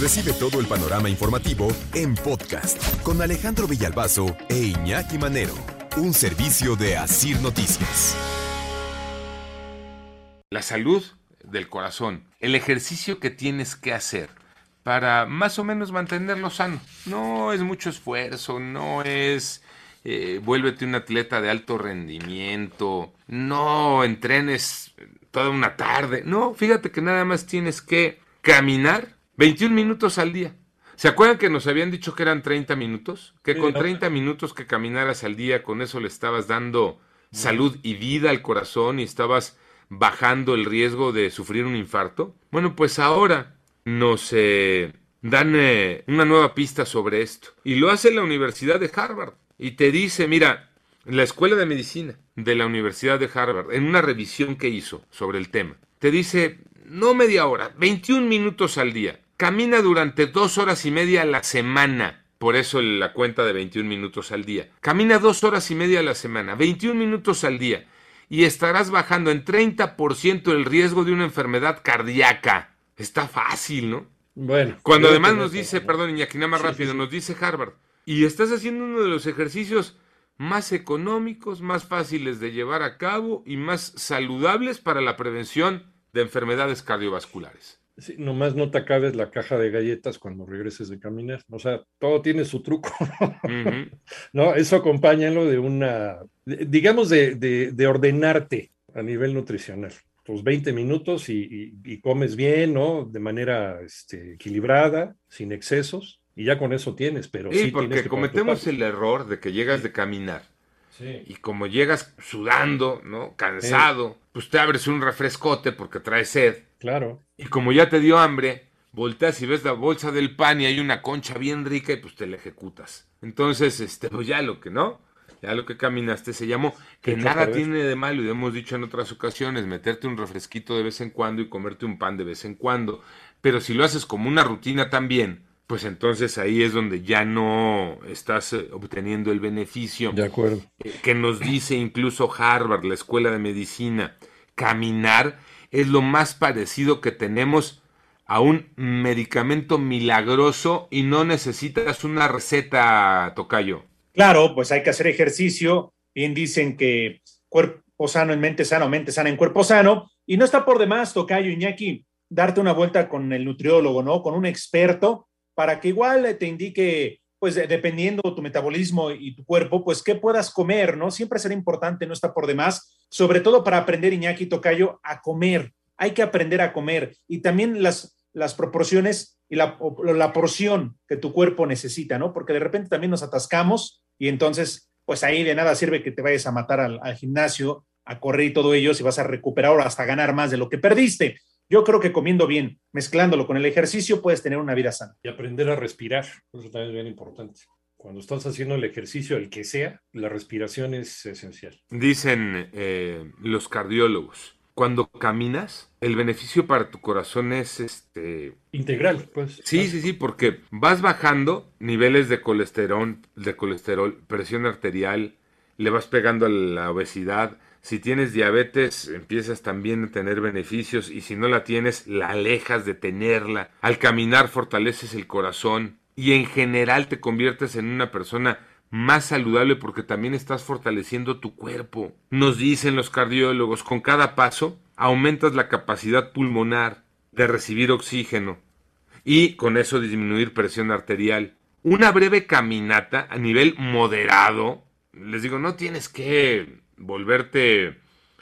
Recibe todo el panorama informativo en podcast con Alejandro Villalbazo e Iñaki Manero, un servicio de Asir Noticias. La salud del corazón, el ejercicio que tienes que hacer para más o menos mantenerlo sano. No es mucho esfuerzo, no es eh, vuélvete un atleta de alto rendimiento, no entrenes toda una tarde, no, fíjate que nada más tienes que caminar 21 minutos al día. ¿Se acuerdan que nos habían dicho que eran 30 minutos? Que con 30 minutos que caminaras al día, con eso le estabas dando salud y vida al corazón y estabas bajando el riesgo de sufrir un infarto. Bueno, pues ahora nos eh, dan eh, una nueva pista sobre esto. Y lo hace la Universidad de Harvard. Y te dice, mira, la Escuela de Medicina de la Universidad de Harvard, en una revisión que hizo sobre el tema, te dice, no media hora, 21 minutos al día. Camina durante dos horas y media a la semana. Por eso la cuenta de 21 minutos al día. Camina dos horas y media a la semana, 21 minutos al día. Y estarás bajando en 30% el riesgo de una enfermedad cardíaca. Está fácil, ¿no? Bueno. Cuando además nos dice, perdón, Iñaki, nada más rápido, nos dice Harvard. Y estás haciendo uno de los ejercicios más económicos, más fáciles de llevar a cabo y más saludables para la prevención de enfermedades cardiovasculares. Sí, nomás no te acabes la caja de galletas cuando regreses de caminar. O sea, todo tiene su truco. ¿no? Eso acompáñalo de una, digamos, de, ordenarte a nivel nutricional. Tus 20 minutos y, comes bien, ¿no? De manera este, equilibrada, sin excesos, y ya con eso tienes, pero sí. porque cometemos el error de que llegas de caminar. Y como llegas sudando, ¿no? Cansado, pues te abres un refrescote porque traes sed Claro. Y como ya te dio hambre, volteas y ves la bolsa del pan y hay una concha bien rica y pues te la ejecutas. Entonces, este, pues ya lo que no, ya lo que caminaste se llamó, que nada tiene de malo, y hemos dicho en otras ocasiones, meterte un refresquito de vez en cuando y comerte un pan de vez en cuando, pero si lo haces como una rutina también, pues entonces ahí es donde ya no estás eh, obteniendo el beneficio. De acuerdo. Que nos dice incluso Harvard, la Escuela de Medicina, caminar es lo más parecido que tenemos a un medicamento milagroso y no necesitas una receta, Tocayo. Claro, pues hay que hacer ejercicio. Bien dicen que cuerpo sano en mente sano, mente sana en cuerpo sano. Y no está por demás, Tocayo Iñaki, darte una vuelta con el nutriólogo, ¿no? Con un experto para que igual te indique pues dependiendo de tu metabolismo y tu cuerpo, pues qué puedas comer, ¿no? Siempre será importante, no está por demás, sobre todo para aprender, Iñaki Tocayo, a comer. Hay que aprender a comer y también las, las proporciones y la, la porción que tu cuerpo necesita, ¿no? Porque de repente también nos atascamos y entonces, pues ahí de nada sirve que te vayas a matar al, al gimnasio, a correr y todo ello, si vas a recuperar o hasta ganar más de lo que perdiste. Yo creo que comiendo bien, mezclándolo con el ejercicio, puedes tener una vida sana. Y aprender a respirar, eso también es bien importante. Cuando estás haciendo el ejercicio, el que sea, la respiración es esencial. Dicen eh, los cardiólogos, cuando caminas, el beneficio para tu corazón es este integral, pues. Sí, sí, sí, porque vas bajando niveles de colesterol, de colesterol, presión arterial, le vas pegando a la obesidad, si tienes diabetes, empiezas también a tener beneficios y si no la tienes, la alejas de tenerla. Al caminar fortaleces el corazón y en general te conviertes en una persona más saludable porque también estás fortaleciendo tu cuerpo. Nos dicen los cardiólogos, con cada paso aumentas la capacidad pulmonar de recibir oxígeno y con eso disminuir presión arterial. Una breve caminata a nivel moderado, les digo, no tienes que volverte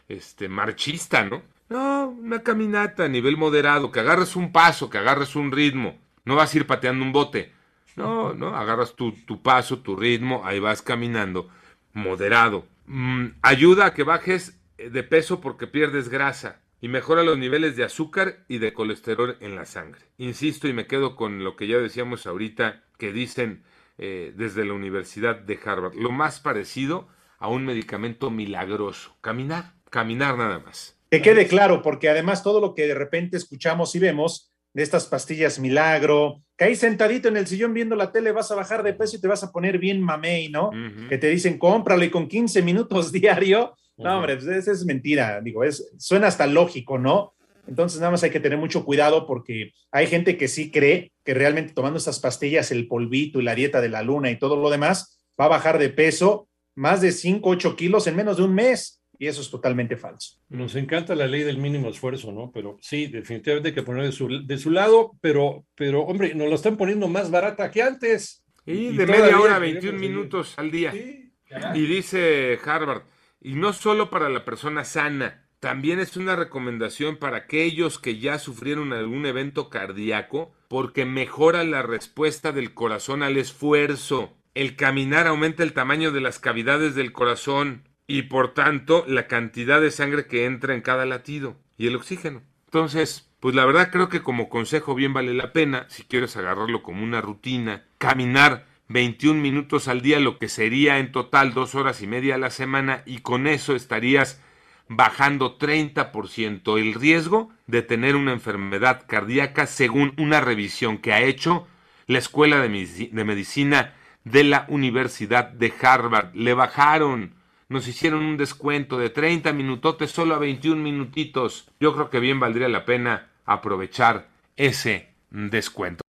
este marchista, ¿no? No, una caminata a nivel moderado, que agarres un paso, que agarres un ritmo. No vas a ir pateando un bote. No, no, agarras tu, tu paso, tu ritmo, ahí vas caminando, moderado. Mm, ayuda a que bajes de peso porque pierdes grasa y mejora los niveles de azúcar y de colesterol en la sangre. Insisto y me quedo con lo que ya decíamos ahorita, que dicen eh, desde la Universidad de Harvard. Lo más parecido a un medicamento milagroso. Caminar, caminar nada más. Que quede claro, porque además todo lo que de repente escuchamos y vemos de estas pastillas milagro, que ahí sentadito en el sillón viendo la tele vas a bajar de peso y te vas a poner bien mamey, ¿no? Que te dicen cómpralo y con 15 minutos diario. No, hombre, pues, esa es mentira. Digo, es, suena hasta lógico, ¿no? Entonces, nada más hay que tener mucho cuidado porque hay gente que sí cree que realmente tomando estas pastillas, el polvito y la dieta de la luna y todo lo demás, va a bajar de peso más de 5, 8 kilos en menos de un mes. Y eso es totalmente falso. Nos encanta la ley del mínimo esfuerzo, ¿no? Pero sí, definitivamente hay que poner de su, de su lado, pero, pero, hombre, nos lo están poniendo más barata que antes. Y, de media hora, 21 minutos al día. y dice Harvard, y no solo para la persona sana, también es una recomendación para aquellos que ya sufrieron algún evento cardíaco porque mejora la respuesta del corazón al esfuerzo. El caminar aumenta el tamaño de las cavidades del corazón y por tanto la cantidad de sangre que entra en cada latido y el oxígeno. Entonces, pues la verdad creo que como consejo bien vale la pena, si quieres agarrarlo como una rutina, caminar 21 minutos al día, lo que sería en total dos horas y media a la semana, y con eso estarías bajando 30% el riesgo de tener una enfermedad cardíaca según una revisión que ha hecho la Escuela de, Medicina de la Universidad de Harvard. Le bajaron, nos hicieron un descuento de 30 minutotes solo a 21 minutitos. Yo creo que bien valdría la pena aprovechar ese descuento.